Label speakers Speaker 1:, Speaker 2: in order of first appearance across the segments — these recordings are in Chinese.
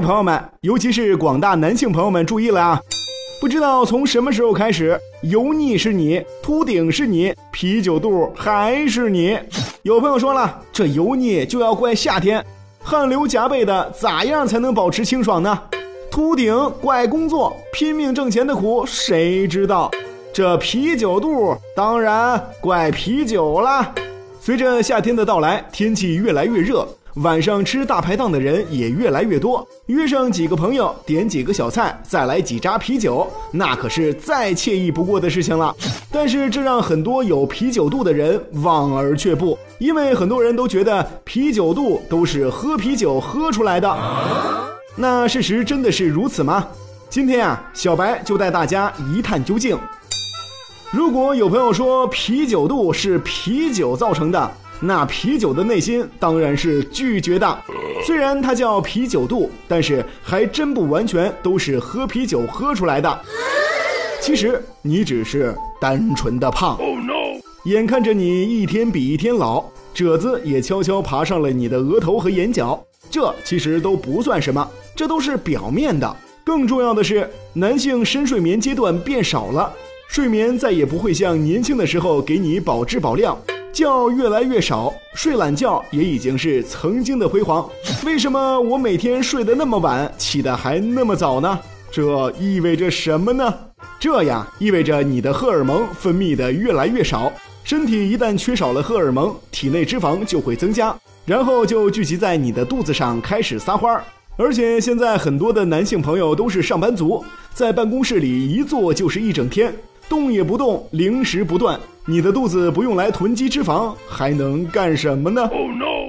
Speaker 1: 朋友们，尤其是广大男性朋友们注意了啊！不知道从什么时候开始，油腻是你，秃顶是你，啤酒肚还是你。有朋友说了，这油腻就要怪夏天，汗流浃背的，咋样才能保持清爽呢？秃顶怪工作，拼命挣钱的苦谁知道？这啤酒肚当然怪啤酒啦。随着夏天的到来，天气越来越热。晚上吃大排档的人也越来越多，约上几个朋友，点几个小菜，再来几扎啤酒，那可是再惬意不过的事情了。但是这让很多有啤酒肚的人望而却步，因为很多人都觉得啤酒肚都是喝啤酒喝出来的。那事实真的是如此吗？今天啊，小白就带大家一探究竟。如果有朋友说啤酒肚是啤酒造成的，那啤酒的内心当然是拒绝的。虽然它叫啤酒肚，但是还真不完全都是喝啤酒喝出来的。其实你只是单纯的胖。眼看着你一天比一天老，褶子也悄悄爬上了你的额头和眼角，这其实都不算什么，这都是表面的。更重要的是，男性深睡眠阶段变少了，睡眠再也不会像年轻的时候给你保质保量。觉越来越少，睡懒觉也已经是曾经的辉煌。为什么我每天睡得那么晚，起得还那么早呢？这意味着什么呢？这呀，意味着你的荷尔蒙分泌的越来越少。身体一旦缺少了荷尔蒙，体内脂肪就会增加，然后就聚集在你的肚子上开始撒欢儿。而且现在很多的男性朋友都是上班族，在办公室里一坐就是一整天。动也不动，零食不断，你的肚子不用来囤积脂肪，还能干什么呢？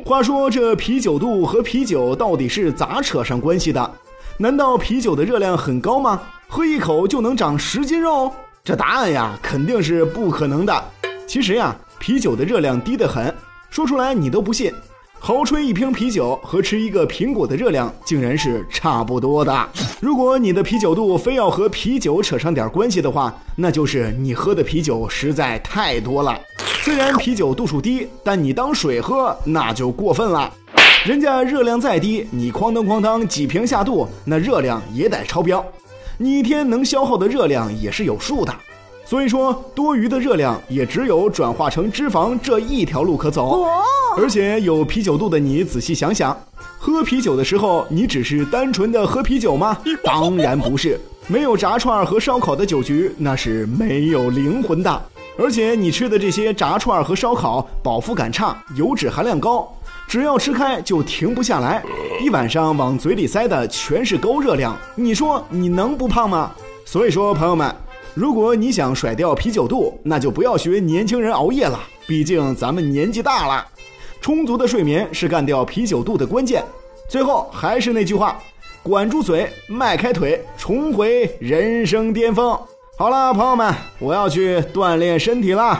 Speaker 1: 话说这啤酒肚和啤酒到底是咋扯上关系的？难道啤酒的热量很高吗？喝一口就能长十斤肉？这答案呀，肯定是不可能的。其实呀，啤酒的热量低得很，说出来你都不信。豪吹一瓶啤酒和吃一个苹果的热量竟然是差不多的。如果你的啤酒肚非要和啤酒扯上点关系的话，那就是你喝的啤酒实在太多了。虽然啤酒度数低，但你当水喝那就过分了。人家热量再低，你哐当哐当几瓶下肚，那热量也得超标。你一天能消耗的热量也是有数的。所以说，多余的热量也只有转化成脂肪这一条路可走。而且有啤酒肚的你，仔细想想，喝啤酒的时候，你只是单纯的喝啤酒吗？当然不是。没有炸串和烧烤的酒局，那是没有灵魂的。而且你吃的这些炸串和烧烤，饱腹感差，油脂含量高，只要吃开就停不下来，一晚上往嘴里塞的全是高热量。你说你能不胖吗？所以说，朋友们。如果你想甩掉啤酒肚，那就不要学年轻人熬夜了。毕竟咱们年纪大了，充足的睡眠是干掉啤酒肚的关键。最后还是那句话，管住嘴，迈开腿，重回人生巅峰。好了，朋友们，我要去锻炼身体了。